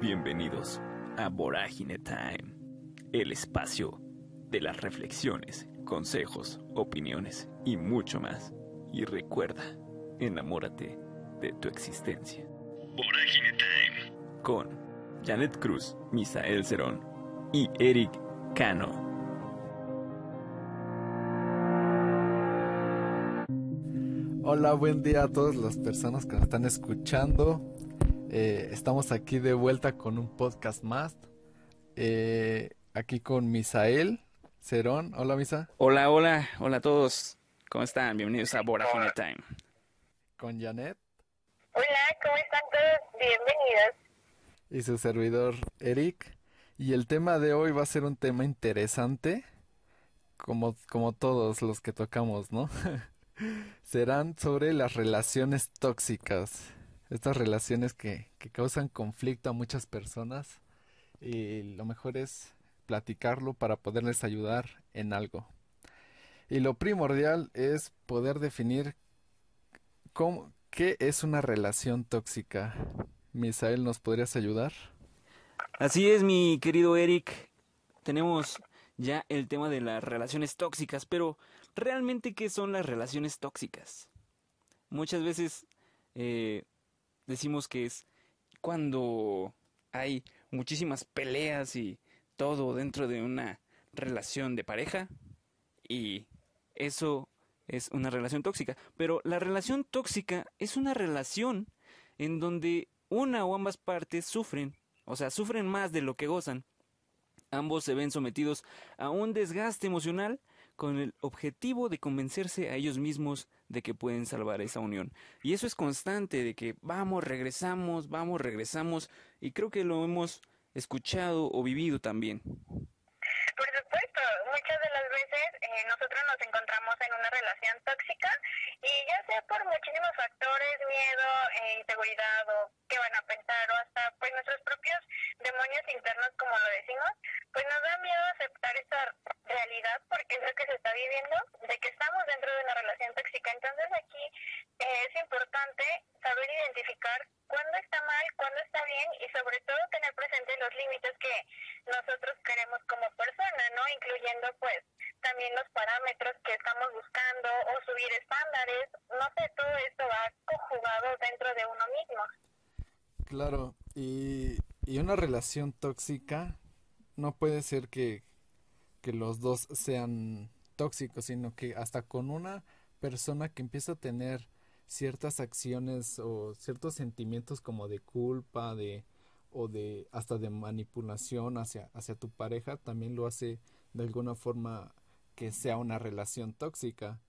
Bienvenidos a Vorágine Time, el espacio de las reflexiones, consejos, opiniones y mucho más. Y recuerda, enamórate de tu existencia. Vorágine Time. Con Janet Cruz, Misael Cerón y Eric Cano. Hola, buen día a todas las personas que nos están escuchando. Eh, estamos aquí de vuelta con un podcast más. Eh, aquí con Misael Cerón. Hola, Misa. Hola, hola, hola a todos. ¿Cómo están? Bienvenidos a Borafone Time. Con Janet. Hola, ¿cómo están todos? Bienvenidos. Y su servidor Eric. Y el tema de hoy va a ser un tema interesante, como, como todos los que tocamos, ¿no? Serán sobre las relaciones tóxicas. Estas relaciones que, que causan conflicto a muchas personas. Y lo mejor es platicarlo para poderles ayudar en algo. Y lo primordial es poder definir cómo, qué es una relación tóxica. Misael, ¿nos podrías ayudar? Así es, mi querido Eric. Tenemos ya el tema de las relaciones tóxicas, pero realmente, ¿qué son las relaciones tóxicas? Muchas veces eh, decimos que es cuando hay muchísimas peleas y todo dentro de una relación de pareja y eso es una relación tóxica. Pero la relación tóxica es una relación en donde una o ambas partes sufren, o sea, sufren más de lo que gozan. Ambos se ven sometidos a un desgaste emocional con el objetivo de convencerse a ellos mismos de que pueden salvar esa unión. Y eso es constante, de que vamos, regresamos, vamos, regresamos, y creo que lo hemos escuchado o vivido también. Por supuesto, muchas de las veces eh, nosotros nos encontramos en una relación tóxica y ya sea por muchísimos factores, miedo, eh, inseguridad o qué van a pensar o hasta pues nuestros propios demonios internos como lo decimos, pues nos da miedo aceptar esta realidad porque es lo que se está viviendo, de que estamos dentro de una relación tóxica. Entonces aquí eh, es importante saber identificar cuándo está mal, cuándo está bien y sobre todo tener presente los límites que nosotros queremos como persona, ¿no? Incluyendo pues también los parámetros que estamos buscando o subir estándares, no sé, todo esto va conjugado dentro de uno mismo. Claro, y, y una relación tóxica no puede ser que, que los dos sean tóxicos, sino que hasta con una persona que empieza a tener ciertas acciones o ciertos sentimientos como de culpa, de o de hasta de manipulación hacia hacia tu pareja también lo hace de alguna forma que sea una relación tóxica.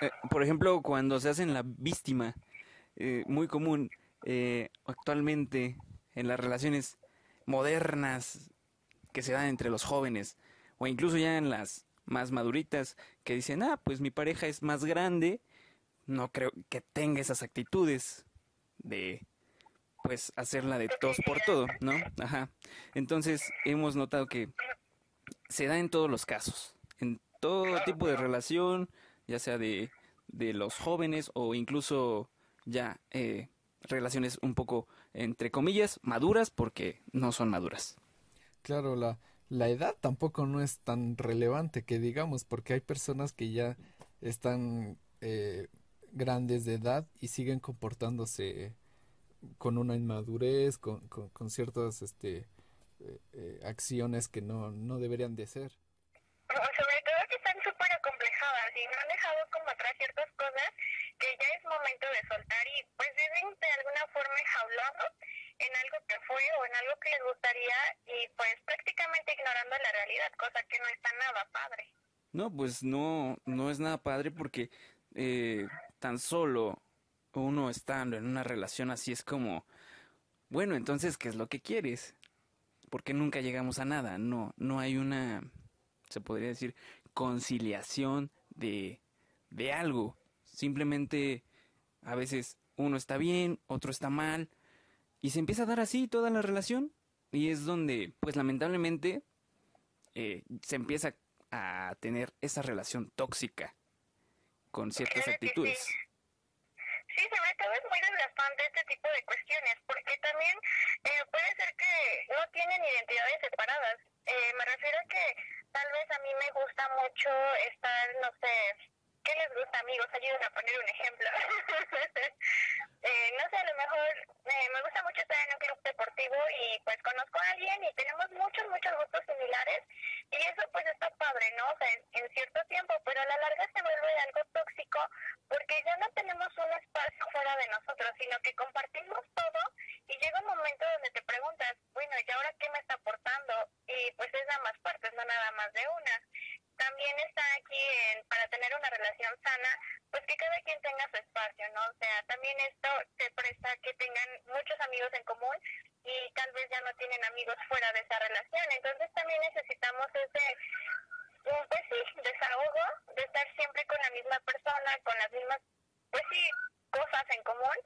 Eh, por ejemplo, cuando se hacen la víctima, eh, muy común eh, actualmente en las relaciones modernas que se dan entre los jóvenes o incluso ya en las más maduritas que dicen, ah, pues mi pareja es más grande, no creo que tenga esas actitudes de pues hacerla de tos por todo, ¿no? Ajá. Entonces hemos notado que se da en todos los casos, en todo tipo de relación, ya sea de, de los jóvenes o incluso ya eh, relaciones un poco, entre comillas, maduras porque no son maduras. Claro, la, la edad tampoco no es tan relevante que digamos, porque hay personas que ya están eh, grandes de edad y siguen comportándose con una inmadurez, con, con, ciertas este, eh, eh, acciones que no, no deberían de ser. Sobre todo que están súper acomplejadas y no han dejado como atrás ciertas cosas que ya es momento de soltar y pues viven de alguna forma enjaulados en o en algo que les gustaría y pues prácticamente ignorando la realidad, cosa que no está nada padre. No, pues no, no es nada padre porque eh, tan solo uno estando en una relación así es como, bueno, entonces, ¿qué es lo que quieres? Porque nunca llegamos a nada, no, no hay una, se podría decir, conciliación de, de algo. Simplemente a veces uno está bien, otro está mal, y se empieza a dar así toda la relación. Y es donde, pues lamentablemente, eh, se empieza a tener esa relación tóxica con ciertas claro actitudes. Sí. sí. sobre todo es muy desgastante este tipo de cuestiones, porque también eh, puede ser que no tienen identidades separadas. Eh, me refiero a que tal vez a mí me gusta mucho estar, no sé, ¿Qué les gusta, amigos? Ayuden a poner un ejemplo. eh, no sé, a lo mejor eh, me gusta mucho estar en un club deportivo y pues conozco a alguien y tenemos muchos, muchos gustos similares y eso pues está padre, ¿no? O sea, en, en cierto tiempo, pero a la larga se vuelve algo tóxico porque ya no tenemos un espacio fuera de nosotros, sino que compartimos todo y llega un momento donde te preguntas, bueno, ¿y ahora qué me está aportando? Y pues es nada más partes, no nada más de una. También está aquí en, para tener una relación sana, pues que cada quien tenga su espacio, ¿no? O sea, también esto te presta que tengan muchos amigos en común y tal vez ya no tienen amigos fuera de esa relación. Entonces también necesitamos ese, pues sí, desahogo de estar siempre con la misma persona, con las mismas, pues sí, cosas en común.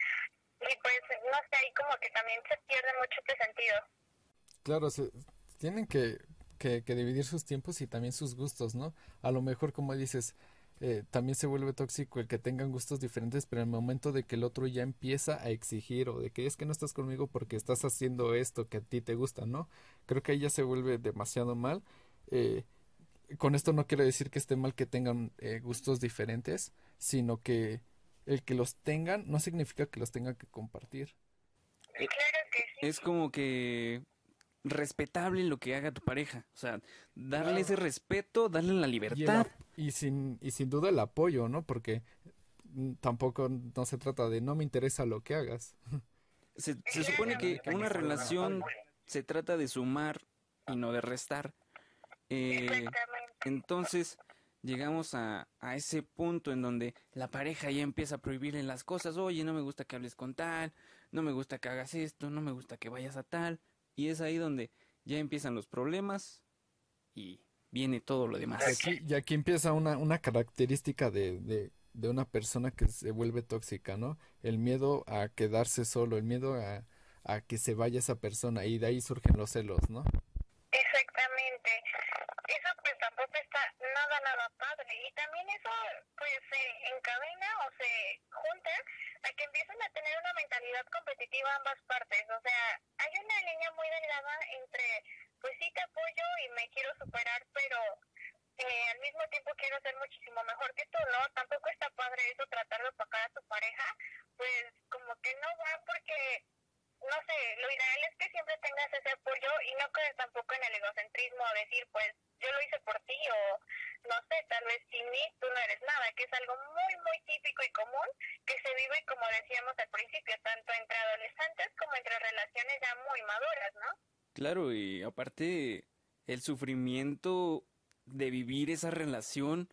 Y pues, no sé, ahí como que también se pierde mucho este sentido. Claro, se, tienen que, que, que dividir sus tiempos y también sus gustos, ¿no? A lo mejor, como dices, eh, también se vuelve tóxico el que tengan gustos diferentes, pero en el momento de que el otro ya empieza a exigir o de que es que no estás conmigo porque estás haciendo esto que a ti te gusta, ¿no? Creo que ahí ya se vuelve demasiado mal. Eh, con esto no quiero decir que esté mal que tengan eh, gustos diferentes, sino que el que los tengan no significa que los tengan que compartir. Claro que sí. Es como que respetable lo que haga tu pareja. O sea, darle ese respeto, darle la Y, el libertad. y sin, y sin duda el apoyo, ¿no? Porque mm, tampoco no se trata de no me interesa lo que hagas. Se, se supone que una relación se trata de sumar y no de restar. Eh, entonces llegamos a, a ese punto en donde la pareja ya empieza a prohibirle las cosas. Oye, no me gusta que hables con tal, no me gusta que hagas esto, no me gusta que vayas a tal. Y es ahí donde ya empiezan los problemas y viene todo lo demás. Y aquí, y aquí empieza una, una característica de, de, de una persona que se vuelve tóxica, ¿no? El miedo a quedarse solo, el miedo a, a que se vaya esa persona y de ahí surgen los celos, ¿no? Tampoco está nada, nada padre. Y también eso pues se encadena o se junta a que empiezan a tener una mentalidad competitiva ambas partes. O sea, hay una línea muy delgada entre pues sí te apoyo y me quiero superar, pero eh, al mismo tiempo quiero ser muchísimo mejor que tú, ¿no? Tampoco está padre eso, tratar de opacar a tu pareja, pues como que no va porque no sé, lo ideal es que siempre tengas ese apoyo y no caer tampoco en el egocentrismo a decir, pues yo lo hice por ti o no sé, tal vez sin mí tú no eres nada, que es algo muy, muy típico y común que se vive, como decíamos al principio, tanto entre adolescentes como entre relaciones ya muy maduras, ¿no? Claro, y aparte el sufrimiento de vivir esa relación,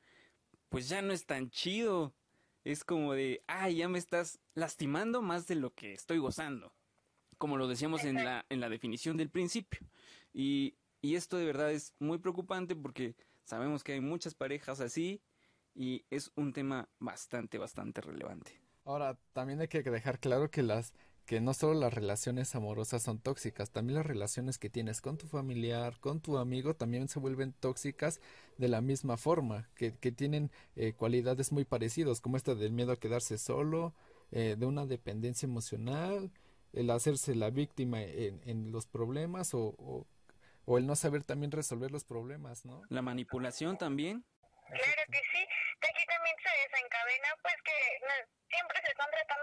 pues ya no es tan chido. Es como de, ay, ya me estás lastimando más de lo que estoy gozando. Como lo decíamos en la, en la definición del principio. Y, y esto de verdad es muy preocupante porque sabemos que hay muchas parejas así y es un tema bastante, bastante relevante. Ahora, también hay que dejar claro que las que no solo las relaciones amorosas son tóxicas, también las relaciones que tienes con tu familiar, con tu amigo, también se vuelven tóxicas de la misma forma, que, que tienen eh, cualidades muy parecidas, como esta del miedo a quedarse solo, eh, de una dependencia emocional, el hacerse la víctima en, en los problemas o, o, o el no saber también resolver los problemas, ¿no? La manipulación también. Claro que aquí también se desencadena, pues que no, siempre se están tratando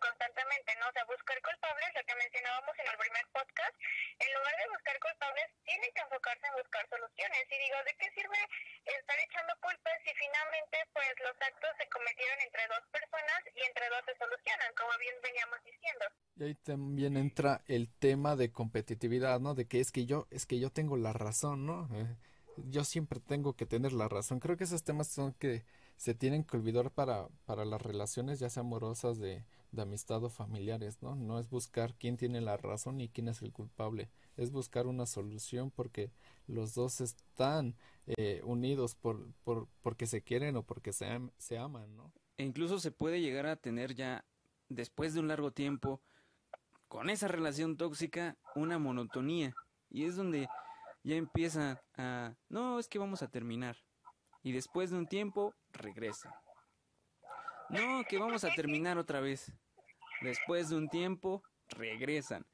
constantemente, ¿no? O sea, buscar culpables, lo que mencionábamos en el primer podcast, en lugar de buscar culpables, tienen que enfocarse en buscar soluciones. Y digo, ¿de qué sirve estar echando culpas si finalmente, pues, los actos se cometieron entre dos personas y entre dos se solucionan, como bien veníamos diciendo? Y ahí también entra el tema de competitividad, ¿no? De que es que yo, es que yo tengo la razón, ¿no? Eh, yo siempre tengo que tener la razón. Creo que esos temas son que se tienen que olvidar para, para las relaciones, ya sea amorosas, de, de amistad o familiares, ¿no? No es buscar quién tiene la razón y quién es el culpable. Es buscar una solución porque los dos están eh, unidos por, por, porque se quieren o porque se, se aman, ¿no? E incluso se puede llegar a tener ya, después de un largo tiempo, con esa relación tóxica, una monotonía. Y es donde ya empieza a, no, es que vamos a terminar. Y después de un tiempo, regresa. No, que vamos a terminar otra vez. Después de un tiempo, regresan.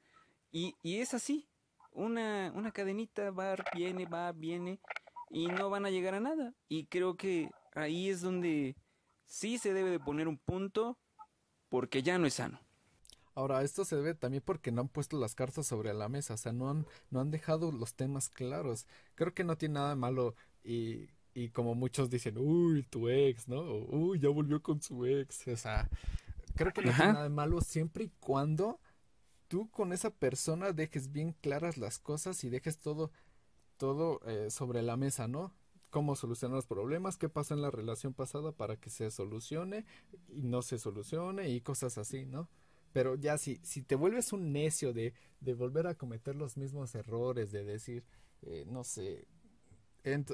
Y, y es así. Una, una cadenita va, viene, va, viene. Y no van a llegar a nada. Y creo que ahí es donde sí se debe de poner un punto porque ya no es sano. Ahora, esto se debe también porque no han puesto las cartas sobre la mesa, o sea, no han, no han dejado los temas claros. Creo que no tiene nada de malo y, y como muchos dicen, uy, tu ex, ¿no? Uy, ya volvió con su ex. O sea, Creo que no tiene nada de malo siempre y cuando tú con esa persona dejes bien claras las cosas y dejes todo, todo eh, sobre la mesa, ¿no? Cómo solucionar los problemas, qué pasó en la relación pasada para que se solucione y no se solucione y cosas así, ¿no? Pero ya si, si te vuelves un necio de, de volver a cometer los mismos errores, de decir, eh, no sé,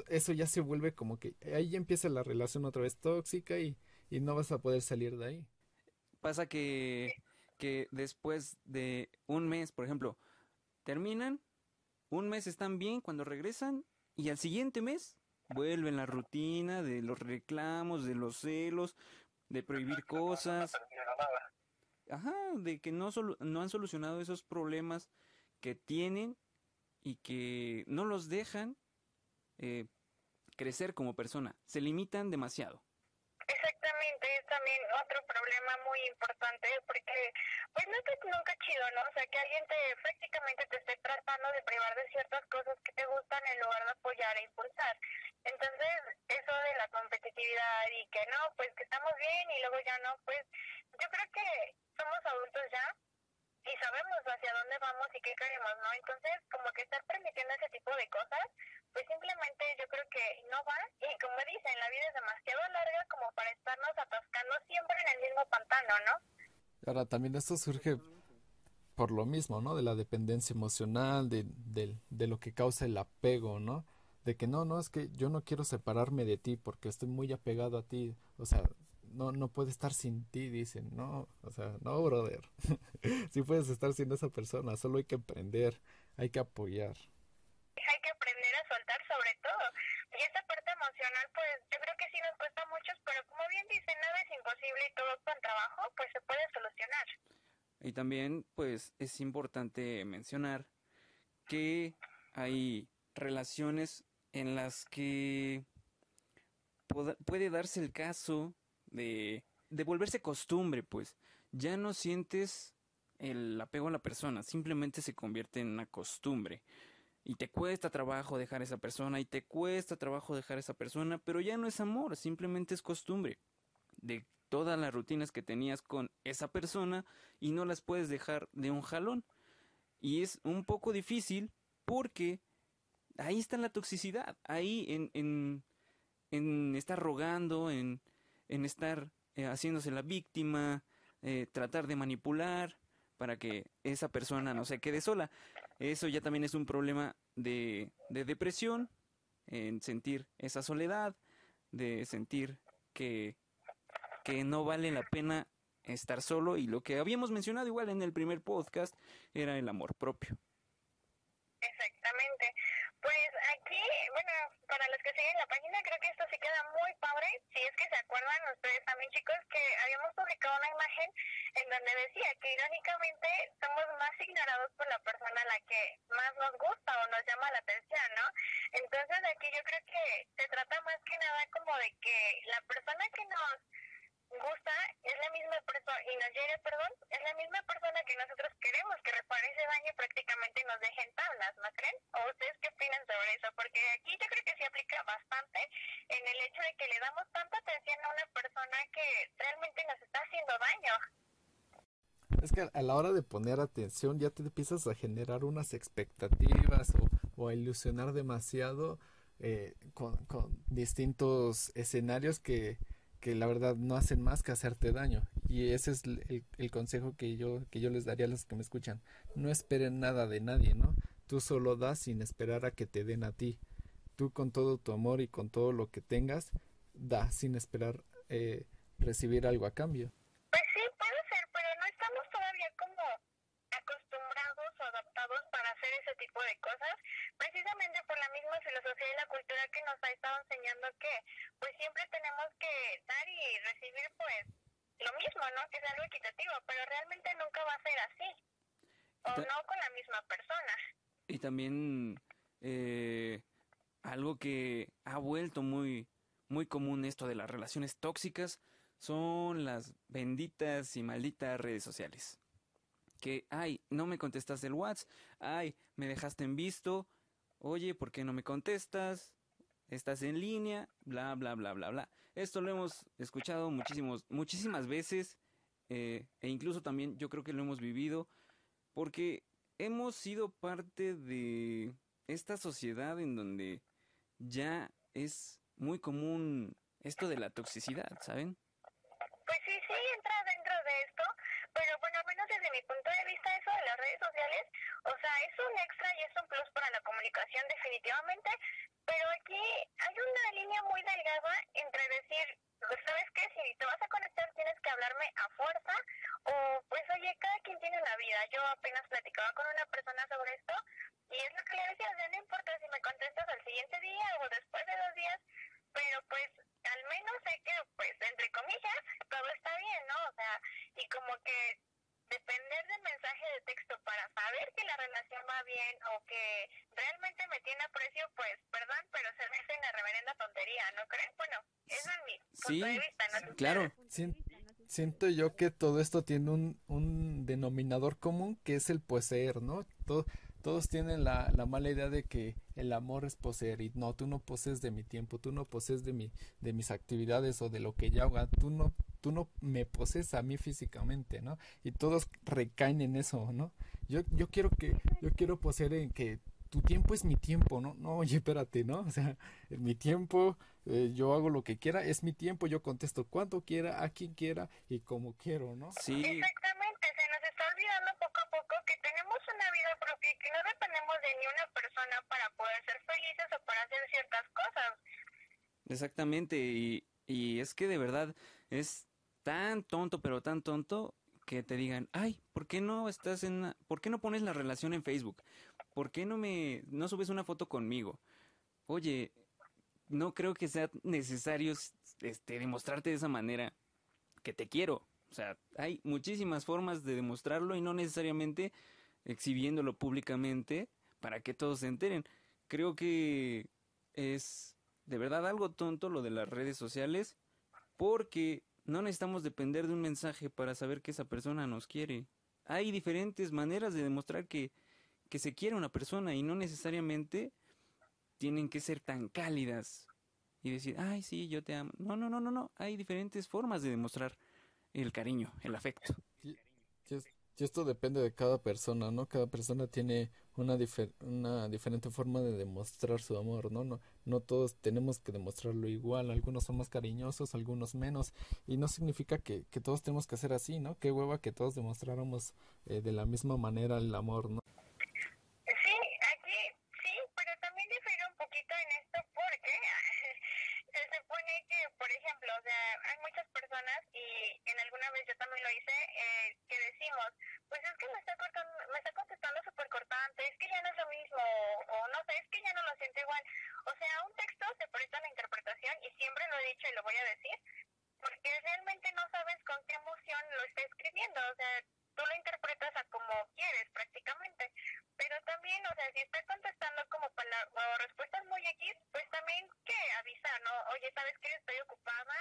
eso ya se vuelve como que ahí empieza la relación otra vez tóxica y, y no vas a poder salir de ahí. Pasa que, que después de un mes, por ejemplo, terminan, un mes están bien cuando regresan y al siguiente mes vuelven la rutina de los reclamos, de los celos, de prohibir cosas. Ajá, de que no, no han solucionado esos problemas que tienen y que no los dejan eh, crecer como persona. Se limitan demasiado. Otro problema muy importante porque pues no es nunca chido, ¿no? O sea, que alguien te prácticamente te esté tratando de privar de ciertas cosas que te gustan en lugar de apoyar e impulsar. Entonces, eso de la competitividad y que no, pues que estamos bien y luego ya no, pues yo creo que somos adultos ya y sabemos hacia dónde vamos y qué queremos, ¿no? Entonces, como que estar permitiendo ese tipo de cosas, pues simplemente yo creo que no va. Y como dicen, la vida es demasiado larga como para estarnos atascando siempre en el mismo pantano, ¿no? Ahora, también esto surge por lo mismo, ¿no? De la dependencia emocional, de, de, de lo que causa el apego, ¿no? De que no, no, es que yo no quiero separarme de ti porque estoy muy apegado a ti. O sea, no, no puede estar sin ti, dicen, no, o sea, no, brother, sí puedes estar sin esa persona, solo hay que aprender, hay que apoyar. Hay que aprender a soltar sobre todo, y esa parte emocional, pues yo creo que sí nos cuesta mucho, pero como bien dicen, nada es imposible y todo con trabajo, pues se puede solucionar. Y también, pues, es importante mencionar que hay relaciones en las que puede darse el caso de, volverse costumbre, pues. Ya no sientes el apego a la persona, simplemente se convierte en una costumbre. Y te cuesta trabajo dejar a esa persona, y te cuesta trabajo dejar a esa persona, pero ya no es amor, simplemente es costumbre. De todas las rutinas que tenías con esa persona y no las puedes dejar de un jalón. Y es un poco difícil porque ahí está la toxicidad, ahí en, en, en estar rogando, en, en estar eh, haciéndose la víctima, eh, tratar de manipular para que esa persona no se quede sola. Eso ya también es un problema de, de depresión, en sentir esa soledad, de sentir que, que no vale la pena estar solo y lo que habíamos mencionado igual en el primer podcast era el amor propio. Exactamente. Para los que siguen la página, creo que esto sí queda muy padre. Si es que se acuerdan ustedes también, chicos, que habíamos publicado una imagen en donde decía que irónicamente somos más ignorados por la persona a la que más nos gusta o nos llama la atención, ¿no? Entonces aquí yo creo que se trata más que nada como de que la persona que nos gusta es la misma persona y nos llegue, perdón, es la misma persona que nosotros queremos que repare ese daño y prácticamente nos dejen tablas, ¿no creen? ¿O ustedes qué opinan sobre eso? Porque aquí yo creo que se aplica bastante en el hecho de que le damos tanta atención a una persona que realmente nos está haciendo daño. Es que a la hora de poner atención ya te empiezas a generar unas expectativas o, o a ilusionar demasiado eh, con, con distintos escenarios que, que la verdad no hacen más que hacerte daño. Y ese es el, el, consejo que yo, que yo les daría a los que me escuchan. No esperen nada de nadie, ¿no? Tú solo das sin esperar a que te den a ti. Tú con todo tu amor y con todo lo que tengas, da sin esperar eh, recibir algo a cambio. Pues sí, puede ser, pero no estamos todavía como acostumbrados o adaptados para hacer ese tipo de cosas, precisamente por la misma filosofía y la cultura que nos ha estado enseñando que pues siempre tenemos que dar y recibir pues lo mismo, ¿no? Que es algo equitativo, pero realmente nunca va a ser así. O no con la misma persona. Y también eh, algo que ha vuelto muy, muy común esto de las relaciones tóxicas son las benditas y malditas redes sociales. Que, ay, no me contestas el WhatsApp, ay, me dejaste en visto, oye, ¿por qué no me contestas? Estás en línea, bla, bla, bla, bla, bla. Esto lo hemos escuchado muchísimos, muchísimas veces eh, e incluso también yo creo que lo hemos vivido porque hemos sido parte de esta sociedad en donde ya es muy común esto de la toxicidad, ¿saben? Pues sí, sí, entra dentro de esto, pero bueno, al menos desde mi punto de vista eso de las redes sociales, o sea, es un extra y es un plus para la comunicación definitivamente, pero aquí hay una línea muy delgada entre decir, pues, ¿sabes qué? Si te vas a conectar tienes que hablarme a fuerza o pues oye, cada quien tiene una vida. Yo apenas platicaba con una persona sobre esto y es lo que le decía, no importa si me contestas al siguiente día o después de dos días, pero pues al menos sé que, pues, entre comillas, todo está bien, ¿no? O sea, y como que depender del mensaje de texto para saber que la relación va bien o que realmente me tiene aprecio, pues, perdón, pero se me hace una reverenda tontería, ¿no creen? Bueno, eso es mi punto de vista, ¿no? Siento yo que todo esto tiene un, un denominador común que es el poseer, ¿no? Todo, todos tienen la, la, mala idea de que el amor es poseer y no, tú no posees de mi tiempo, tú no posees de mi, de mis actividades o de lo que yo haga, tú no, tú no me posees a mí físicamente, ¿no? Y todos recaen en eso, ¿no? Yo, yo quiero que, yo quiero poseer en que tu tiempo es mi tiempo, ¿no? No, oye, espérate, ¿no? O sea, mi tiempo, eh, yo hago lo que quiera, es mi tiempo, yo contesto cuando quiera, a quien quiera y como quiero, ¿no? Sí. Exactamente, se nos está olvidando poco a poco que tenemos una vida propia y que no dependemos de ni una persona para poder ser felices o para hacer ciertas cosas. Exactamente, y, y es que de verdad es tan tonto, pero tan tonto que te digan, ay, ¿por qué no estás en, por qué no pones la relación en Facebook? ¿Por qué no me, no subes una foto conmigo? Oye, no creo que sea necesario, este, demostrarte de esa manera que te quiero. O sea, hay muchísimas formas de demostrarlo y no necesariamente exhibiéndolo públicamente para que todos se enteren. Creo que es de verdad algo tonto lo de las redes sociales porque no necesitamos depender de un mensaje para saber que esa persona nos quiere. Hay diferentes maneras de demostrar que, que se quiere una persona y no necesariamente tienen que ser tan cálidas y decir, ay, sí, yo te amo. No, no, no, no, no. Hay diferentes formas de demostrar el cariño, el afecto. Y, esto depende de cada persona, ¿no? Cada persona tiene una, una diferente forma de demostrar su amor, ¿no? ¿no? No todos tenemos que demostrarlo igual, algunos son más cariñosos, algunos menos, y no significa que, que todos tenemos que hacer así, ¿no? Qué hueva que todos demostráramos eh, de la misma manera el amor, ¿no? Sí, aquí sí, pero también difiere un poquito en esto porque se supone que, por ejemplo, o sea, hay muchas personas y en alguna vez yo también lo hice, eh, que decimos, pues es que me está, cortando, me está contestando súper cortante, es que ya no es lo mismo, o, no sé, es que ya no lo siento igual. O sea, un texto se presta a la interpretación y siempre lo he dicho y lo voy a decir, porque realmente no sabes con qué emoción lo está escribiendo, o sea, tú lo interpretas a como quieres prácticamente, pero también, o sea, si está contestando como para o respuestas muy X, pues también que avisar, ¿no? Oye, ¿sabes qué? Estoy ocupada,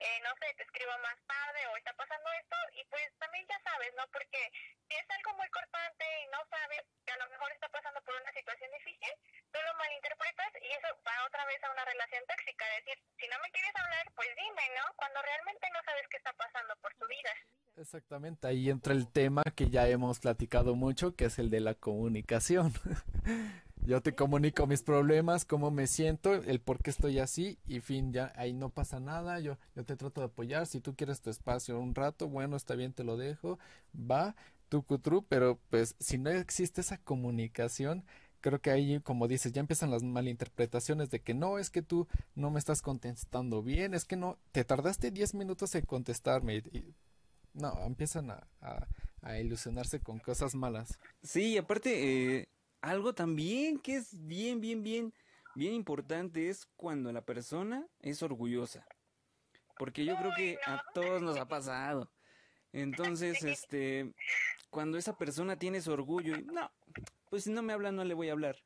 eh, no sé, te escribo más tarde o está pasando esto y pues también ya sabes, ¿no? Porque si es algo muy cortante y no sabes que a lo mejor está pasando por una situación difícil, tú lo malinterpretas y eso va otra vez a una relación tóxica, es decir, si no me quieres hablar, pues dime, ¿no? Cuando realmente no sabes qué está pasando por tu vida. Exactamente, ahí entra el tema que ya hemos platicado mucho, que es el de la comunicación. Yo te comunico mis problemas, cómo me siento, el por qué estoy así y fin, ya ahí no pasa nada, yo, yo te trato de apoyar, si tú quieres tu espacio un rato, bueno, está bien, te lo dejo, va, tu cutru, pero pues si no existe esa comunicación, creo que ahí, como dices, ya empiezan las malinterpretaciones de que no, es que tú no me estás contestando bien, es que no, te tardaste 10 minutos en contestarme y, no, empiezan a, a, ilusionarse con cosas malas. Sí, aparte, eh, algo también que es bien, bien, bien, bien importante es cuando la persona es orgullosa. Porque yo creo que a todos nos ha pasado. Entonces, este, cuando esa persona tiene su orgullo y no, pues si no me habla no le voy a hablar.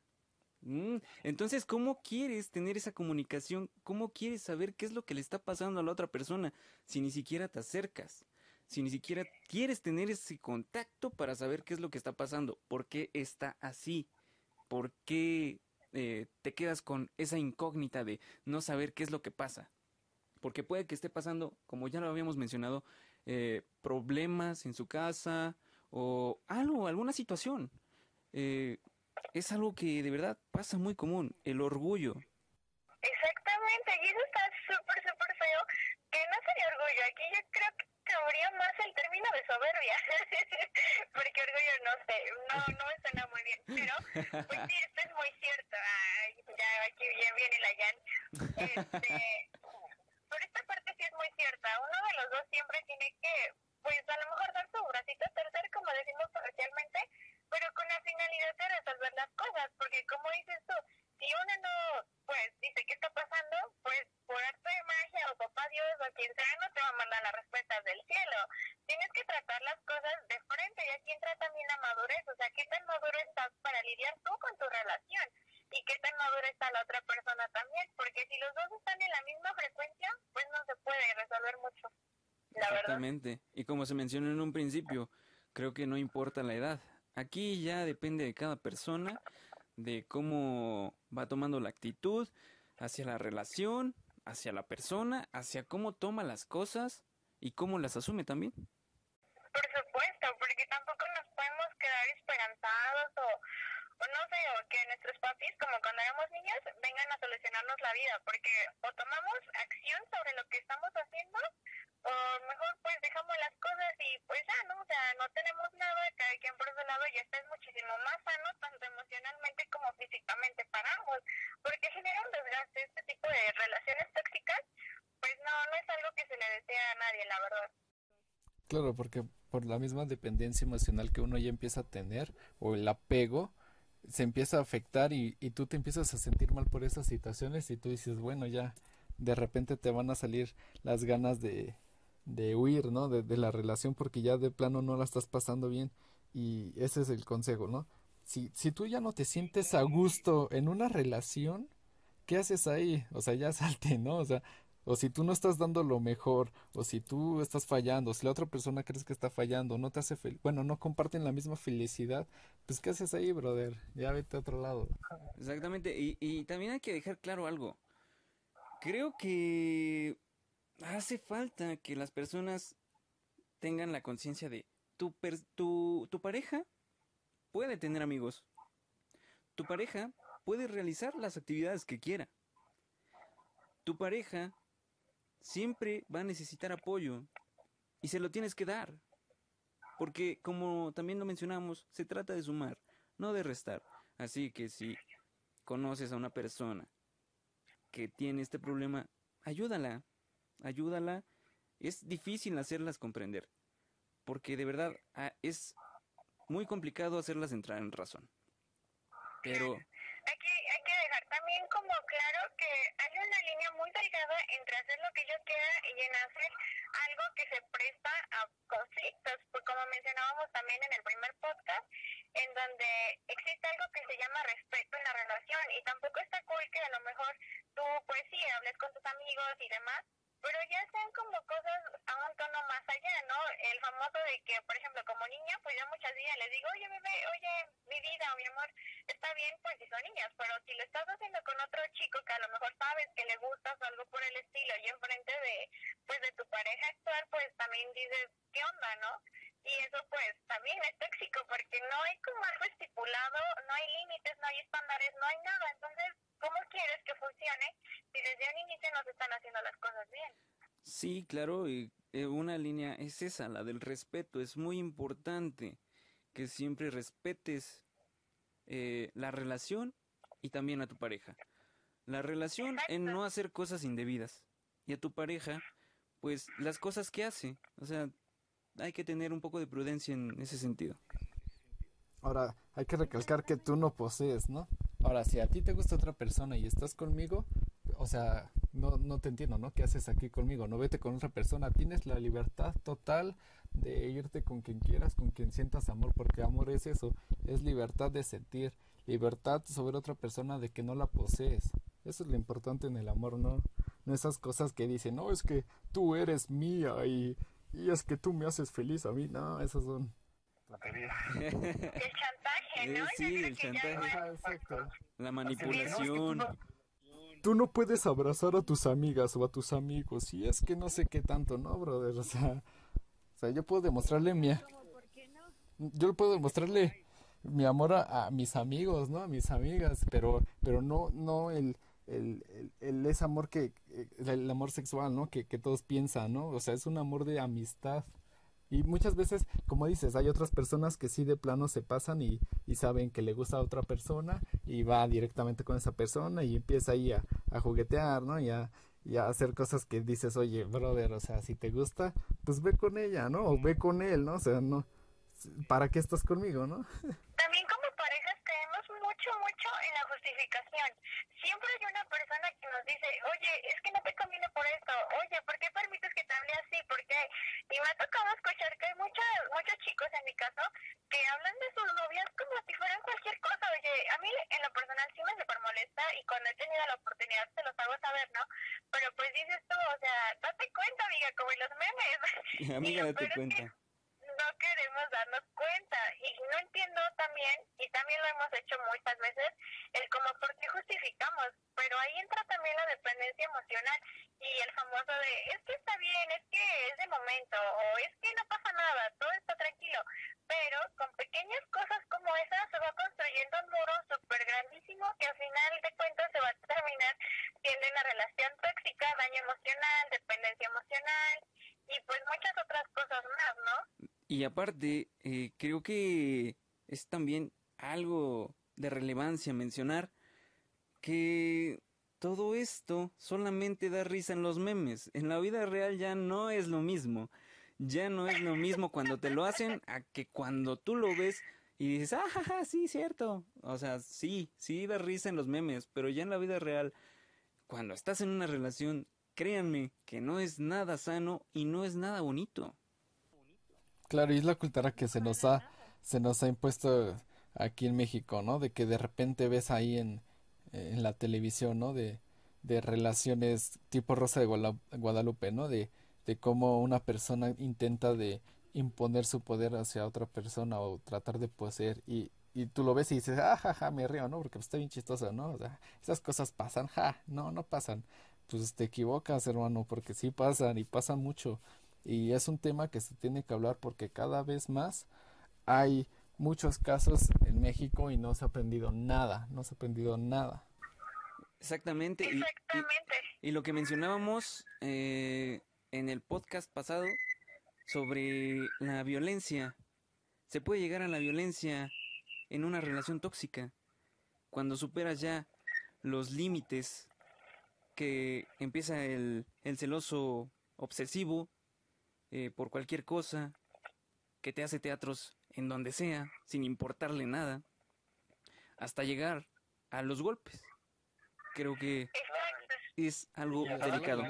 Mm, entonces, ¿cómo quieres tener esa comunicación? ¿Cómo quieres saber qué es lo que le está pasando a la otra persona si ni siquiera te acercas? Si ni siquiera quieres tener ese contacto para saber qué es lo que está pasando, por qué está así, por qué eh, te quedas con esa incógnita de no saber qué es lo que pasa. Porque puede que esté pasando, como ya lo habíamos mencionado, eh, problemas en su casa o algo, alguna situación. Eh, es algo que de verdad pasa muy común, el orgullo. Exactamente, y eso está súper, súper feo, que no sería orgullo, aquí yo creo que cabría más el término de soberbia, porque orgullo no no, no me suena muy bien, pero pues sí, esto es muy cierto, ya aquí bien viene la Jan, este, por esta parte sí es muy cierta, uno de los dos siempre tiene que, pues a lo mejor dar su bracito a torcer, como decimos coloquialmente, pero con la finalidad de resolver las cosas, porque como dices tú, si uno no, pues, dice qué está pasando, pues, por arte de magia o papá Dios o quien sea, no te va a mandar las respuestas del cielo. Tienes que tratar las cosas de frente y aquí entra también la madurez, o sea, qué tan maduro estás para lidiar tú con tu relación y qué tan madura está la otra persona también, porque si los dos están en la misma frecuencia, pues no se puede resolver mucho. La verdad. Exactamente. Y como se mencionó en un principio, creo que no importa la edad. Aquí ya depende de cada persona, de cómo va tomando la actitud hacia la relación, hacia la persona, hacia cómo toma las cosas y cómo las asume también. Por supuesto, porque tampoco nos podemos quedar esperanzados o, o no sé, o que nuestros papis, como cuando éramos niños, vengan a solucionarnos la vida, porque o tomamos acción sobre lo que estamos haciendo, o mejor pues dejamos las cosas y pues ya, ¿no? O sea, no tenemos nada, cada quien por su lado y estás muchísimo más sano, tanto emocionalmente como físicamente para ambos, porque genera un desgaste este tipo de relaciones tóxicas, pues no, no es algo que se le desea a nadie, la verdad. Claro, porque por la misma dependencia emocional que uno ya empieza a tener o el apego, se empieza a afectar y, y tú te empiezas a sentir mal por esas situaciones y tú dices, bueno, ya de repente te van a salir las ganas de, de huir, ¿no? De, de la relación porque ya de plano no la estás pasando bien y ese es el consejo, ¿no? Si, si tú ya no te sientes a gusto en una relación, ¿qué haces ahí? O sea, ya salte, ¿no? Sea, o si tú no estás dando lo mejor, o si tú estás fallando, si la otra persona crees que está fallando, no te hace fel bueno, no comparten la misma felicidad, pues ¿qué haces ahí, brother? Ya vete a otro lado. Exactamente, y, y también hay que dejar claro algo. Creo que hace falta que las personas tengan la conciencia de tu, per- tu, tu pareja puede tener amigos. Tu pareja puede realizar las actividades que quiera. Tu pareja siempre va a necesitar apoyo y se lo tienes que dar. Porque como también lo mencionamos, se trata de sumar, no de restar. Así que si conoces a una persona que tiene este problema, ayúdala, ayúdala. Es difícil hacerlas comprender, porque de verdad ah, es muy complicado hacerlas entrar en razón. Pero Hay que, hay que dejar también como claro que hay una línea muy delgada entre hacer lo que yo quiera y en hacer algo que se presta a conflictos, pues como mencionábamos también en el primer podcast, en donde existe algo que se llama respeto en la relación y tampoco está cool que a lo mejor tú pues sí hables con tus amigos y demás, pero ya sean como cosas a un tono más allá, ¿no? El famoso de que, por ejemplo, como niña, pues yo muchas días les digo, oye, bebé, oye, mi vida o mi amor, está bien, pues si son niñas, pero si lo estás haciendo con otro chico que a lo mejor sabes que le gustas o algo por el estilo y enfrente de, pues de tu pareja actual, pues también dices, ¿qué onda, no? Y eso pues también es tóxico porque no hay como algo estipulado, no hay límites, no hay estándares, no hay nada. Entonces, ¿cómo quieres que funcione si desde un inicio no se están haciendo las cosas bien? Sí, claro, y eh, una línea es esa, la del respeto. Es muy importante que siempre respetes eh, la relación y también a tu pareja. La relación en no hacer cosas indebidas y a tu pareja, pues las cosas que hace. O sea, hay que tener un poco de prudencia en ese sentido. Ahora, hay que recalcar que tú no posees, ¿no? Ahora, si a ti te gusta otra persona y estás conmigo, o sea, no, no te entiendo, ¿no? ¿Qué haces aquí conmigo? No vete con otra persona. Tienes la libertad total de irte con quien quieras, con quien sientas amor, porque amor es eso, es libertad de sentir, libertad sobre otra persona de que no la posees. Eso es lo importante en el amor, ¿no? No esas cosas que dicen, no, es que tú eres mía y, y es que tú me haces feliz a mí. No, esas son tonterías. El chantaje, ¿no? Eh, sí, Yo creo el chantaje. no exacto. La No, es que tú manipulación. no- Tú no puedes abrazar a tus amigas o a tus amigos y es que no sé qué tanto, ¿no, brother? O sea, sea, yo puedo demostrarle mi... Yo puedo demostrarle mi amor a, mis amigos, ¿no? A mis amigas, pero, pero no, no el, el, el, ese amor que, eh, el amor sexual, ¿no? Que, que todos piensan, ¿no? O sea, es un amor de amistad. Y muchas veces, como dices, hay otras personas que sí de plano se pasan y, y saben que le gusta a otra persona y va directamente con esa persona y empieza ahí a, a juguetear, ¿no? Y a, y a hacer cosas que dices, oye, brother, o sea, si te gusta, pues ve con ella, ¿no? O ve con él, ¿no? O sea, no, ¿para qué estás conmigo, no? También como parejas creemos mucho en la justificación. Siempre hay una persona que nos dice, oye, es que no te conviene por esto, oye, ¿por qué permites que te hable así? ¿Por qué? Y me ha tocado escuchar que hay muchos, muchos chicos en mi caso que hablan de sus novias como si fueran cualquier cosa. Oye, a mí en lo personal sí me super molesta y cuando he tenido la oportunidad se los hago saber, ¿no? Pero pues dices tú, o sea, date cuenta, amiga, como en los memes. amiga, date cuenta no queremos darnos cuenta. Y no entiendo también y también lo hemos hecho muchas veces el como por qué justificamos. Pero ahí entra también la dependencia emocional y el famoso de es que está bien es que es de momento o es que no pasa nada todo está tranquilo pero con pequeñas cosas como esas se va construyendo un muro súper grandísimo que al final de cuentas se va a terminar siendo una relación tóxica daño emocional dependencia emocional y pues muchas otras cosas más ¿no? Y aparte, eh, creo que es también algo de relevancia mencionar que todo esto solamente da risa en los memes. En la vida real ya no es lo mismo. Ya no es lo mismo cuando te lo hacen a que cuando tú lo ves y dices, ah, ja, sí, cierto. O sea, sí, sí da risa en los memes, pero ya en la vida real, cuando estás en una relación, créanme que no es nada sano y no es nada bonito. Claro, y es la cultura que se nos ha, se nos ha impuesto aquí en México, ¿no? De que de repente ves ahí en, en la televisión, ¿no? De, de relaciones tipo Rosa de Guadalupe, ¿no? De, de cómo una persona intenta de imponer su poder hacia otra persona o tratar de poseer y, y tú lo ves y dices, ah, ja, ja, me río, ¿no? Porque está bien chistoso, ¿no? O sea, esas cosas pasan, ja, no, no pasan. Pues te equivocas, hermano, porque sí pasan y pasan mucho. Y es un tema que se tiene que hablar porque cada vez más hay muchos casos en México y no se ha aprendido nada, no se ha aprendido nada. Exactamente. Y, lo que mencionábamos eh, en el podcast pasado sobre la violencia, se puede llegar a la violencia en una relación tóxica cuando superas ya los límites que empieza el, el celoso obsesivo eh, por cualquier cosa, que te hace teatros en donde sea, sin importarle nada, hasta llegar a los golpes. Creo que es algo delicado.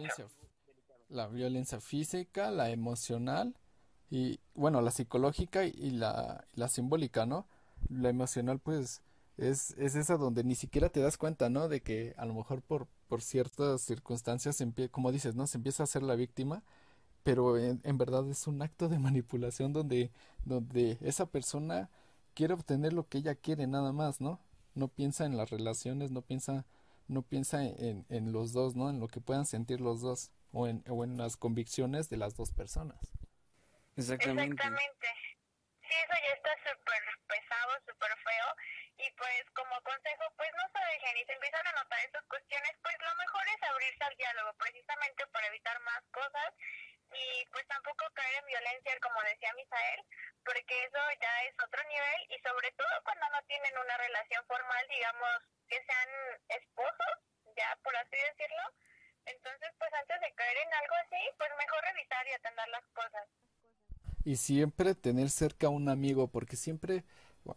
La violencia, física, la emocional y, bueno, la psicológica y la, la simbólica, ¿no? La emocional, pues, es, es esa donde ni siquiera te das cuenta, ¿no? De que a lo mejor por, por ciertas circunstancias, como dices, ¿no? Se empieza a ser la víctima pero en, verdad es un acto de manipulación donde, donde esa persona quiere obtener lo que ella quiere nada más, ¿no? No piensa en las relaciones, no piensa, no piensa en, en los dos, ¿no? En lo que puedan sentir los dos o en, o en las convicciones de las dos personas. Exactamente. Exactamente. Sí, eso ya está súper pesado, súper feo. Y pues como consejo, pues no se dejen y se empiezan a notar esas cuestiones, pues lo mejor es abrirse al diálogo, precisamente para evitar más cosas y pues tampoco caer en violencia, como decía Misael, porque eso ya es otro nivel y sobre todo cuando no tienen una relación formal, digamos, que sean esposos, ya por así decirlo. Entonces, pues antes de caer en algo así, pues mejor revisar y atender las cosas. Y siempre tener cerca a un amigo, porque siempre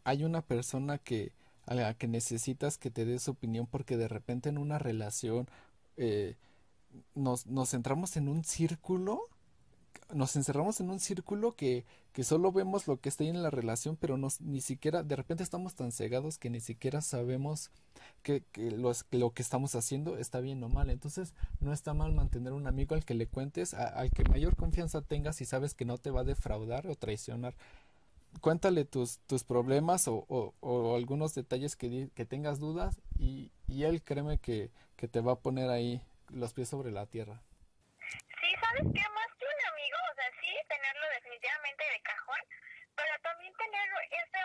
hay una persona que a la que necesitas que te dé su opinión, porque de repente en una relación eh, nos, nos centramos en un círculo nos encerramos en un círculo que, que solo vemos lo que está ahí en la relación, pero nos, ni siquiera, de repente estamos tan cegados que ni siquiera sabemos que, que, los, lo que estamos haciendo está bien o mal. Entonces, no está mal mantener un amigo al que le cuentes, al que mayor confianza tengas y sabes que no te va a defraudar o traicionar. Cuéntale tus, tus problemas o, o, o algunos detalles que, que tengas dudas y, y él créeme que, que te va a poner ahí los pies sobre la tierra. Sí, ¿sabes qué? es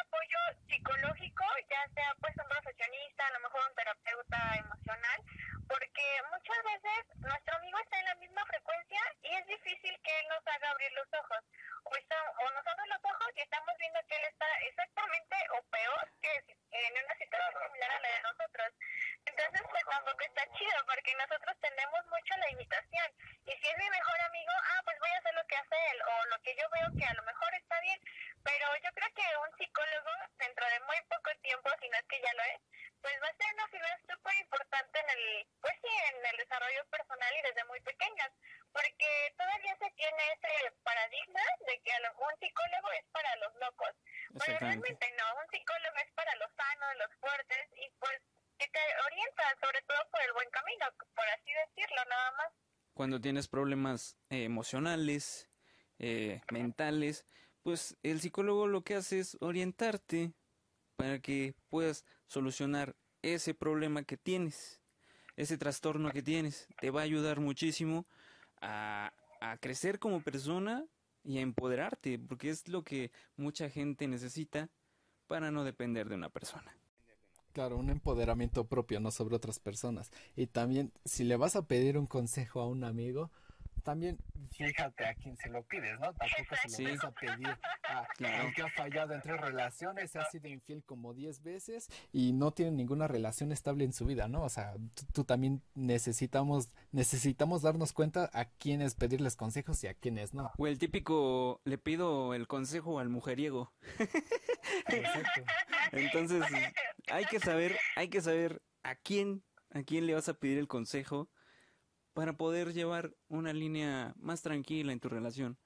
psicológico, ya sea pues un profesionista, a lo mejor un terapeuta emocional, porque muchas veces nuestro amigo está en la misma frecuencia y es difícil que él nos haga abrir los ojos. O, está, o nosotros los ojos y estamos viendo que él está exactamente o peor que en una situación similar a la de nosotros. Entonces pues tampoco está chido porque nosotros tenemos mucho la imitación. Y si es mi mejor amigo, ah, pues voy a hacer lo que hace él o lo que yo veo que a lo mejor está bien. Pero yo creo que un psicólogo dentro de de muy poco tiempo, si no es que ya lo es, pues va a ser una figura súper importante en el, pues sí, en el desarrollo personal y desde muy pequeñas, porque todavía se tiene ese paradigma de que un psicólogo es para los locos, pero realmente no, un psicólogo es para los sanos, los fuertes y pues que te orienta sobre todo por el buen camino, por así decirlo, nada más. Cuando tienes problemas eh, emocionales, eh, mentales, pues el psicólogo lo que hace es orientarte para que puedas solucionar ese problema que tienes, ese trastorno que tienes. Te va a ayudar muchísimo a, a crecer como persona y a empoderarte, porque es lo que mucha gente necesita para no depender de una persona. Claro, un empoderamiento propio, no sobre otras personas. Y también, si le vas a pedir un consejo a un amigo, también fíjate a quién se lo pides, ¿no? Tampoco se lo Sí. vas a pedir a Claro. que ha fallado en tres relaciones, se ha sido infiel como diez veces y no tiene ninguna relación estable en su vida, ¿no? O sea, tú, tú también necesitamos, necesitamos darnos cuenta a quiénes pedirles consejos y a quiénes no. O el típico, le pido el consejo al mujeriego. Exacto. Entonces, hay que saber, hay que saber a quién, a quién le vas a pedir el consejo para poder llevar una línea más tranquila en tu relación.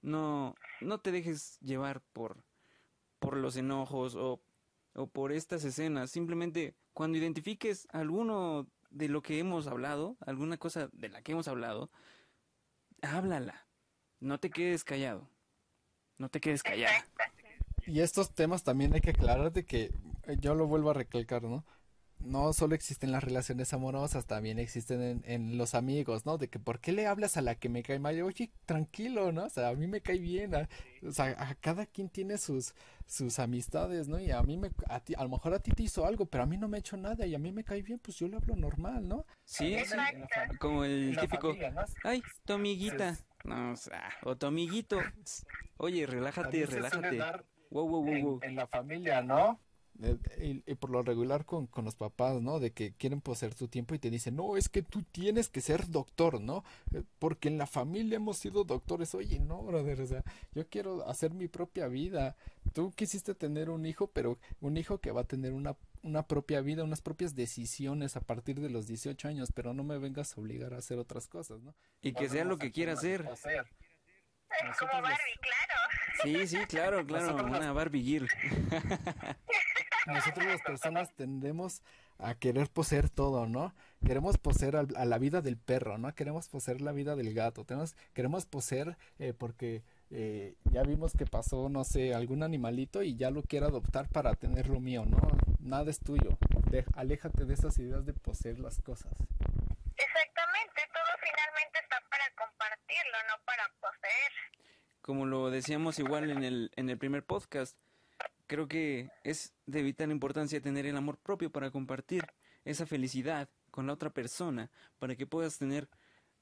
No, no te dejes llevar por, por los enojos o, o por estas escenas. Simplemente cuando identifiques alguno de lo que hemos hablado, alguna cosa de la que hemos hablado, háblala. No te quedes callado. No te quedes callada. Y estos temas también hay que aclarar de que eh, yo lo vuelvo a recalcar, ¿no? No solo existen las relaciones amorosas, también existen en, en los amigos, ¿no? De que ¿por qué le hablas a la que me cae mal? Oye, tranquilo, ¿no? O sea, a mí me cae bien, a- o sea, a cada quien tiene sus sus amistades, ¿no? Y a mí me a ti, a lo mejor a ti te hizo algo, pero a mí no me ha hecho nada y a mí me cae bien, pues yo le hablo normal, ¿no? Sí, Como el típico, familia, ¿no? ay, tu amiguita. No, o sea, o tu amiguito. Oye, relájate, relájate. dar Wow, wow, wow, en, wow. en la familia, ¿no? Eh, Y, y por lo regular con, con los papás, ¿no? De que quieren poseer tu tiempo y te dicen, no, es que tú tienes que ser doctor, ¿no? Eh, Porque en la familia hemos sido doctores. Oye, no, brother, o sea, yo quiero hacer mi propia vida. Tú quisiste tener un hijo, pero un hijo que va a tener una, una propia vida, unas propias decisiones a partir de los 18 años, pero no me vengas a obligar a hacer otras cosas, ¿no? Y que sea lo que quiera hacer. Como Nosotros los- Barbie, claro. Sí, sí, claro, claro, Nosotros una Barbie Girl. Nosotros las personas tendemos a querer poseer todo, ¿no? Queremos poseer al- a, la vida del perro, ¿no? Queremos poseer la vida del gato, tenemos, queremos poseer eh, porque eh, ya vimos que pasó, no sé, algún animalito y ya lo quiero adoptar para tener lo mío, ¿no? Nada es tuyo. De- aléjate de esas ideas de poseer las cosas. Exactamente, todo finalmente está para compartirlo, no para poseer. Como lo decíamos igual en el, en el primer podcast, creo que es de vital importancia tener el amor propio para compartir esa felicidad con la otra persona, para que puedas tener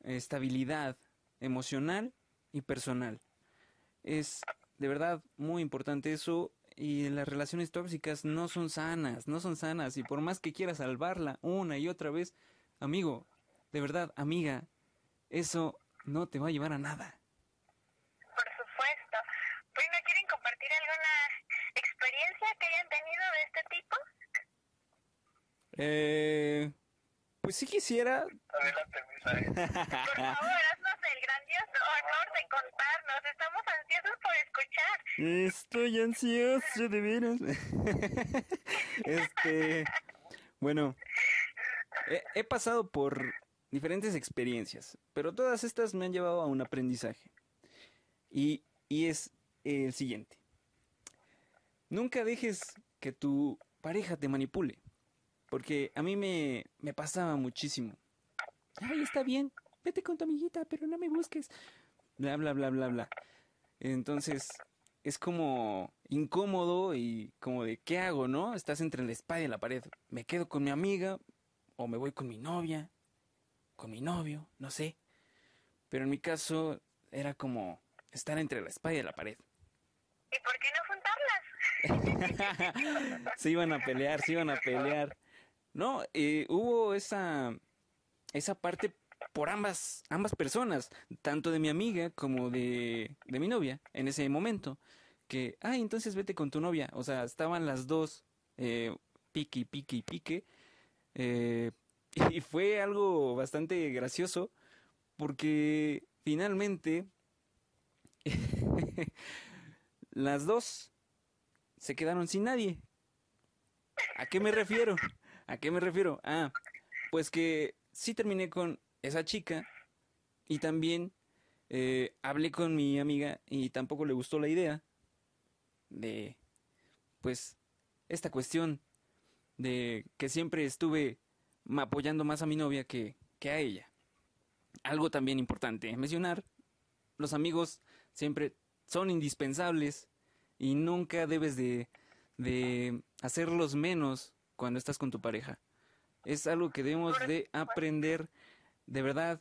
estabilidad emocional y personal. Es de verdad muy importante eso y las relaciones tóxicas no son sanas, no son sanas y por más que quieras salvarla una y otra vez, amigo, de verdad, amiga, eso no te va a llevar a nada. Por supuesto. Bueno, ¿quieren compartir alguna experiencia que hayan tenido de este tipo? Eh, pues sí quisiera. Por favor, haznos el grandioso honor de contarnos. Estamos ansiosos por escuchar. Estoy ansioso de veras. este, bueno, he, he pasado por diferentes experiencias, pero todas estas me han llevado a un aprendizaje. Y, y es el siguiente. Nunca dejes que tu pareja te manipule, porque a mí me, me pasaba muchísimo. Ay, está bien, vete con tu amiguita, pero no me busques. Bla, bla, bla, bla, bla. Entonces, es como incómodo y como de, ¿qué hago, no? Estás entre la espada y la pared. ¿Me quedo con mi amiga o me voy con mi novia? ¿Con mi novio? No sé. Pero en mi caso era como estar entre la espada y la pared. ¿Y por qué no juntarlas? se iban a pelear, se iban a pelear. No, eh, hubo esa, esa parte por ambas, ambas personas, tanto de mi amiga como de, de mi novia en ese momento. Que, ay, entonces vete con tu novia. O sea, estaban las dos eh, pique pique pique. eh, y fue algo bastante gracioso porque finalmente las dos se quedaron sin nadie. ¿A qué me refiero? ¿A qué me refiero? Ah, pues que sí terminé con esa chica y también eh, hablé con mi amiga y tampoco le gustó la idea de, pues, esta cuestión de que siempre estuve apoyando más a mi novia que, que a ella. Algo también importante mencionar, los amigos siempre son indispensables y nunca debes de, de hacerlos menos cuando estás con tu pareja. Es algo que debemos de aprender. De verdad,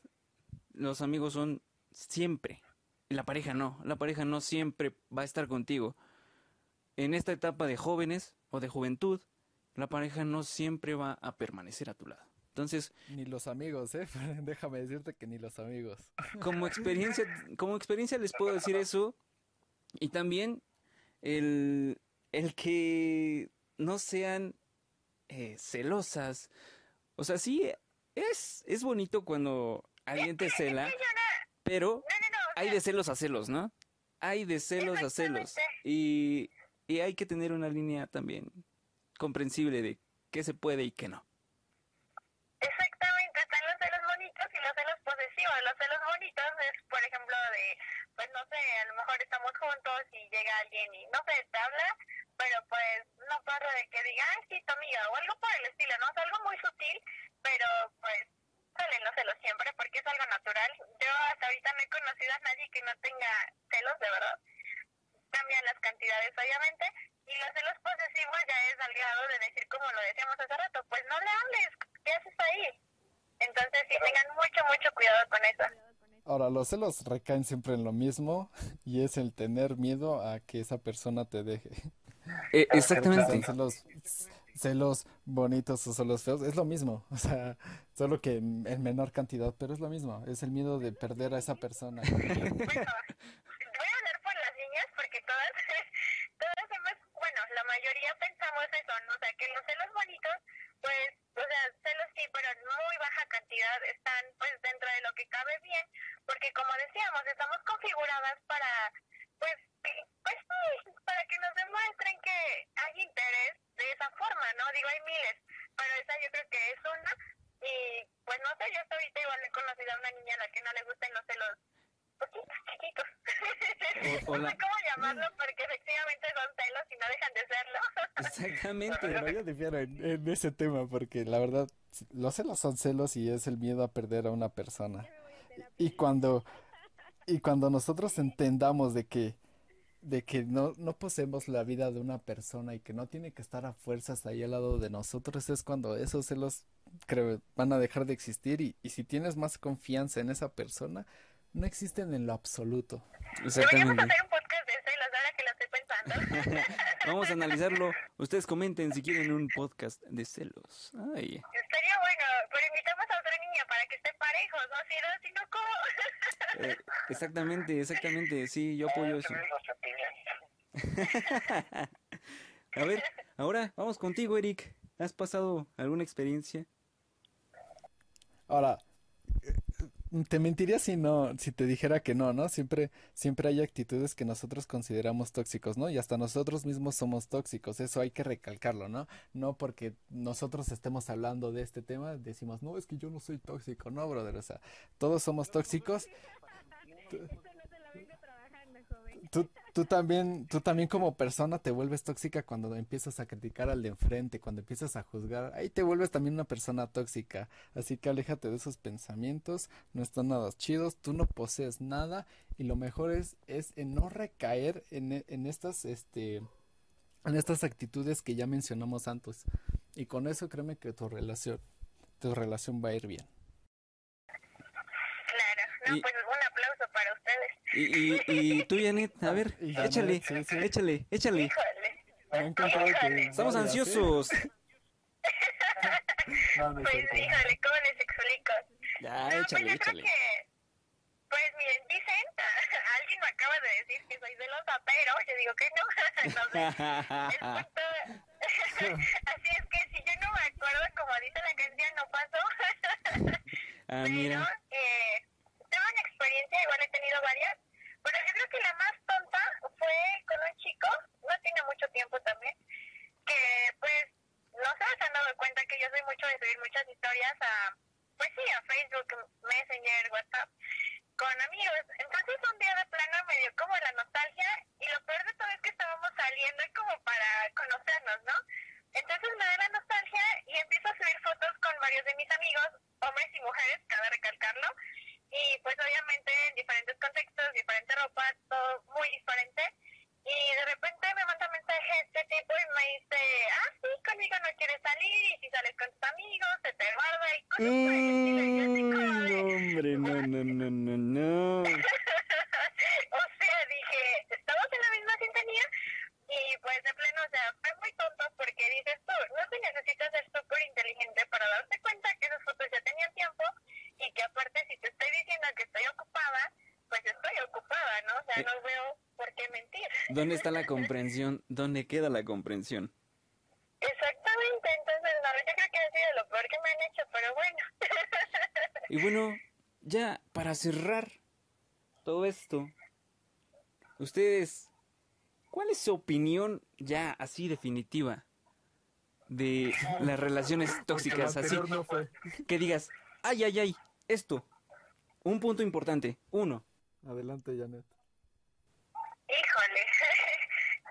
los amigos son siempre. La pareja no. La pareja no siempre va a estar contigo. En esta etapa de jóvenes o de juventud, la pareja no siempre va a permanecer a tu lado. Entonces, ni los amigos, ¿eh? Déjame decirte que ni los amigos. Como experiencia, como experiencia les puedo decir eso. Y también el, el que no sean eh, celosas. O sea, sí, es, es bonito cuando alguien te cela, pero hay de celos a celos, ¿no? Hay de celos a celos. Y, y hay que tener una línea también comprensible de qué se puede y qué no. Exactamente, están los celos bonitos y los celos posesivos. Los celos bonitos es, por ejemplo, de, pues no sé, a lo mejor estamos juntos y llega alguien y no sé, te habla, pero pues no pasa de que diga, ay, sí, tu amiga, o algo por el estilo, ¿no? Es algo muy sutil, pero pues salen los celos siempre porque es algo natural. Yo hasta ahorita no he conocido a nadie que no tenga celos, de verdad. Cambian las cantidades, obviamente, y los celos posesivos ya es al grado de decir, como lo decíamos hace rato, pues no le hables, ¿qué haces ahí? Entonces sí, tengan mucho, mucho cuidado con eso. Ahora, los celos recaen siempre en lo mismo y es el tener miedo a que esa persona te deje. Eh, exactamente. Celos, celos bonitos o celos feos, es lo mismo, o sea, solo que en, menor cantidad, pero es lo mismo, es el miedo de perder a esa persona. voy a hablar por las niñas porque todas, todas hemos, bueno, la mayoría pensamos eso, ¿no? O sea, que los celos bonitos, pues, o sea, celos sí, pero en muy baja cantidad están, pues, dentro de lo que cabe bien, porque como decíamos, estamos configuradas para, pues, pues, para que nos demuestren que hay interés de esa forma, ¿no? Digo, hay miles, pero esa yo creo que es una, y pues no sé, yo hasta ahorita igual he conocido a una niña a la que no le gustan los celos poquitos, chiquitos. O, no sé cómo llamarlo porque efectivamente son celos y no dejan de serlo. Exactamente. Pero yo difiero en, en ese tema porque la verdad, los celos son celos y es el miedo a perder a una persona. Y cuando, y cuando nosotros entendamos de que de que no, no poseemos la vida de una persona y que no tiene que estar a fuerzas ahí al lado de nosotros, es cuando esos celos creo van a dejar de existir y, y si tienes más confianza en esa persona, no existen en lo absoluto. Deberíamos hacer un podcast de celos ahora que lo estoy pensando. Vamos a analizarlo. Ustedes comenten si quieren un podcast de celos. Ay. Estaría bueno, pero invitamos a otra niña para que estén parejos, ¿no? Si no, si no, ¿cómo? Eh, exactamente, exactamente. Sí, yo apoyo eso. a ver, ahora vamos contigo, Eric. ¿Has pasado alguna experiencia? Ahora, te mentiría si no, si te dijera que no, ¿no? Siempre, siempre hay actitudes que nosotros consideramos tóxicos, ¿no? Y hasta nosotros mismos somos tóxicos, eso hay que recalcarlo, ¿no? No porque nosotros estemos hablando de este tema, decimos, no, es que yo no soy tóxico, no, brother, o sea, todos somos tóxicos. Tú, tú, también, tú también como persona te vuelves tóxica cuando empiezas a criticar al de enfrente, cuando empiezas a juzgar, ahí te vuelves también una persona tóxica. Así que aléjate de esos pensamientos, no están nada chidos, tú no posees nada y lo mejor es, es en no recaer en, en estas, este, en estas actitudes que ya mencionamos antes. Y con eso créeme que tu relación, tu relación va a ir bien. Claro, no, pues un aplauso para ustedes. Y, y, y tú, Janet, a ver, échale, sí, sí. échale, échale. Híjole. Estamos ansiosos. no, no pues, híjole, ¿cómo les explico? Ya, no, échale, pues yo échale. Creo que, pues miren, dicen, alguien me acaba de decir que soy celosa, pero yo digo que no. no sé. El punto, así es que si yo no me acuerdo, como dice la canción, no pasó. ah, pero, mira. eh, tengo una experiencia, igual he tenido varias, pero yo creo que la más tonta fue con un chico, no tiene mucho tiempo también cosas por el estilo. Y yo así Uy, como de, no, hombre, no, no, no, no, no. o sea, dije, estamos en la misma sintonía y pues de pleno, o sea, fue muy tonto porque dices tú, no se necesita ser súper inteligente para darte cuenta que esas fotos ya tenían tiempo y que aparte si te estoy diciendo que estoy ocupada, pues estoy ocupada, ¿no? O sea, Eh. no veo por qué mentir. ¿Dónde está la comprensión? ¿Dónde queda la comprensión? Exactamente, entonces no, yo creo que ha sido lo peor que me han hecho, pero bueno. Y bueno, ya para cerrar todo esto, ustedes, ¿cuál es su opinión ya así definitiva de las relaciones tóxicas? Así no fue. que digas, ay, ay, ay, esto, un punto importante, uno, Adelante, Janet. Híjole,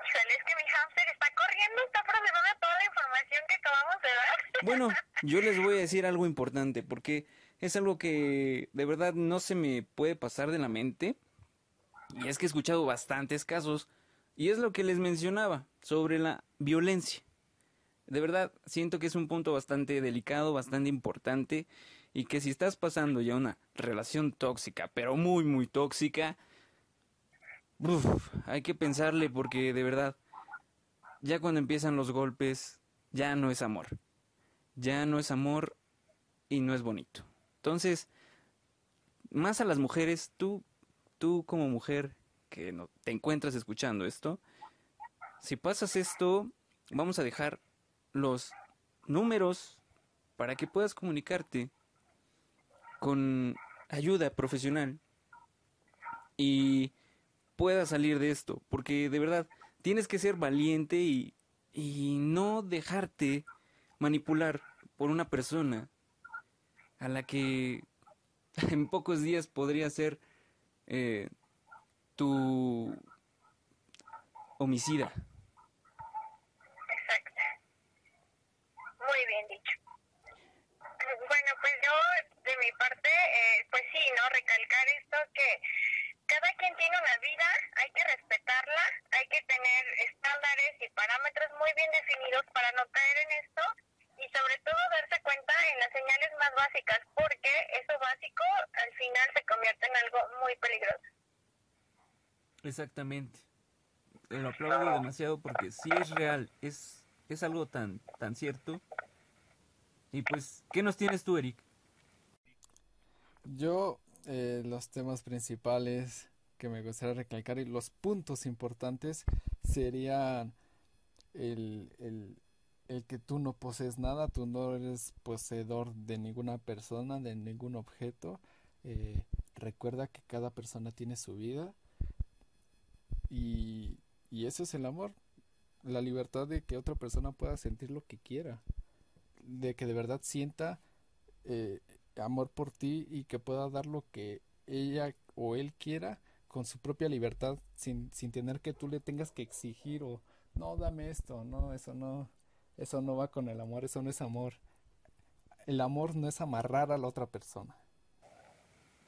híjole, es que mi hámster está corriendo, está procesando toda la información que acabamos de dar. Bueno, yo les voy a decir algo importante porque es algo que de verdad no se me puede pasar de la mente. Y es que he escuchado bastantes casos y es lo que les mencionaba sobre la violencia. De verdad, siento que es un punto bastante delicado, bastante importante y que si estás pasando ya una relación tóxica, pero muy, muy tóxica, uf, hay que pensarle porque de verdad, ya cuando empiezan los golpes, ya no es amor ya no es amor y no es bonito. Entonces, más a las mujeres, tú, tú como mujer que no, te encuentras escuchando esto, si pasas esto, vamos a dejar los números para que puedas comunicarte con ayuda profesional y puedas salir de esto, porque de verdad tienes que ser valiente y, y no dejarte manipular por una persona a la que en pocos días podría ser eh, tu homicida. Exacto. Muy bien dicho. Bueno, pues yo, de mi parte, eh, pues sí, ¿no? Recalcar esto que cada quien tiene una vida, hay que respetarla, hay que tener estándares y parámetros muy bien definidos para no caer en esto y sobre todo darse cuenta en las señales más básicas, porque eso básico al final se convierte en algo muy peligroso. Exactamente. Lo aplaudo demasiado porque sí es real, es, es algo tan, tan cierto. Y pues, ¿qué nos tienes tú, Eric? Yo, eh, los temas principales que me gustaría recalcar y los puntos importantes serían el, el, el que tú no posees nada, tú no eres poseedor de ninguna persona, de ningún objeto. Eh, recuerda que cada persona tiene su vida y, y eso es el amor, la libertad de que otra persona pueda sentir lo que quiera, de que de verdad sienta eh, amor por ti y que pueda dar lo que ella o él quiera con su propia libertad sin, sin tener que tú le tengas que exigir o no dame esto, no, eso no, eso no va con el amor, eso no es amor. El amor no es amarrar a la otra persona.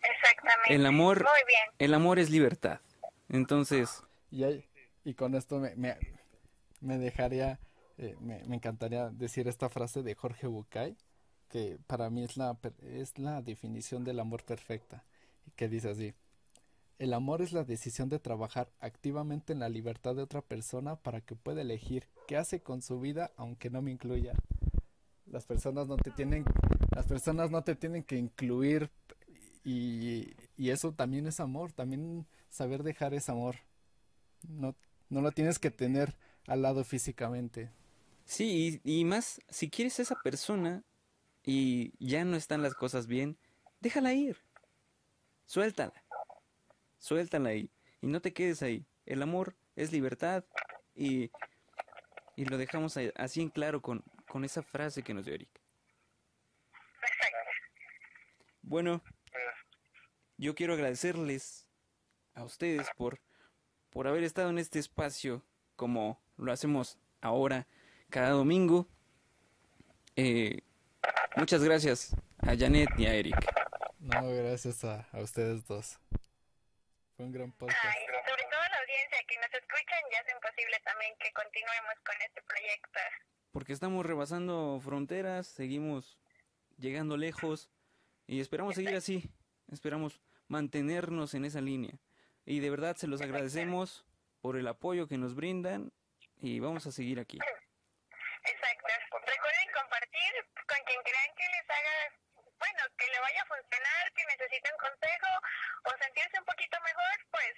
Exactamente. El amor, Muy bien. el amor es libertad. Entonces, Y, ahí- y con esto me, me, me dejaría, eh, me, me encantaría decir esta frase de Jorge Bucay, que para mí es la, es la definición del amor perfecta, que dice así, el amor es la decisión de trabajar activamente en la libertad de otra persona para que pueda elegir qué hace con su vida aunque no me incluya. Las personas no te tienen, las personas no te tienen que incluir y, y eso también es amor, también saber dejar es amor. No, no lo tienes que tener al lado físicamente. sí, y, más, si quieres esa persona y ya no están las cosas bien, déjala ir. Suéltala. Suéltala ahí. Y no te quedes ahí. El amor es libertad y, y lo dejamos así en claro con, con esa frase que nos dio Eric. Bueno, yo quiero agradecerles a ustedes por, por haber estado en este espacio como lo hacemos ahora, cada domingo. Eh, muchas gracias a Janet y a Eric. No, gracias a, a ustedes dos. Fue un gran podcast. Ay, sobre todo la audiencia que nos escuchan y hacen posible también que continuemos con este proyecto. Porque estamos rebasando fronteras, seguimos llegando lejos y esperamos seguir así, esperamos mantenernos en esa línea. Y de verdad se los agradecemos por el apoyo que nos brindan y vamos a seguir aquí. Exacto. Recuerden compartir con quien crean que les haga, bueno, que le vaya a funcionar, que necesiten consejo o sentirse un poquito mejor, pues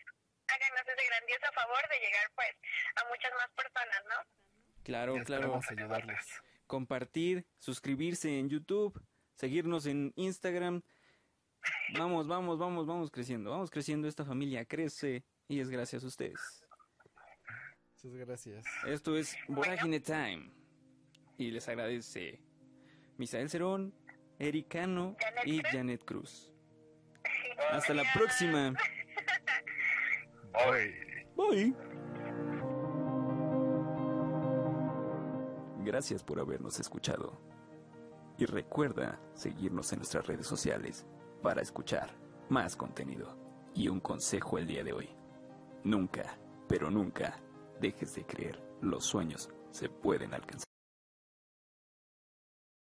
háganos ese grandioso favor de llegar pues a muchas más personas, ¿no? Claro, claro. ayudarles. Compartir, suscribirse en YouTube, seguirnos en Instagram. Vamos, vamos, vamos, vamos creciendo. Vamos creciendo. Esta familia crece y es gracias a ustedes. Muchas gracias. Esto es Vorágine Time. Y les agradece Misael Cerón, Eric Cano y Janet Cruz. Hasta la próxima. Bye. Bye. Gracias por habernos escuchado. Y recuerda seguirnos en nuestras redes sociales para escuchar más contenido. Y un consejo el día de hoy. Nunca, pero nunca, dejes de creer. Los sueños se pueden alcanzar.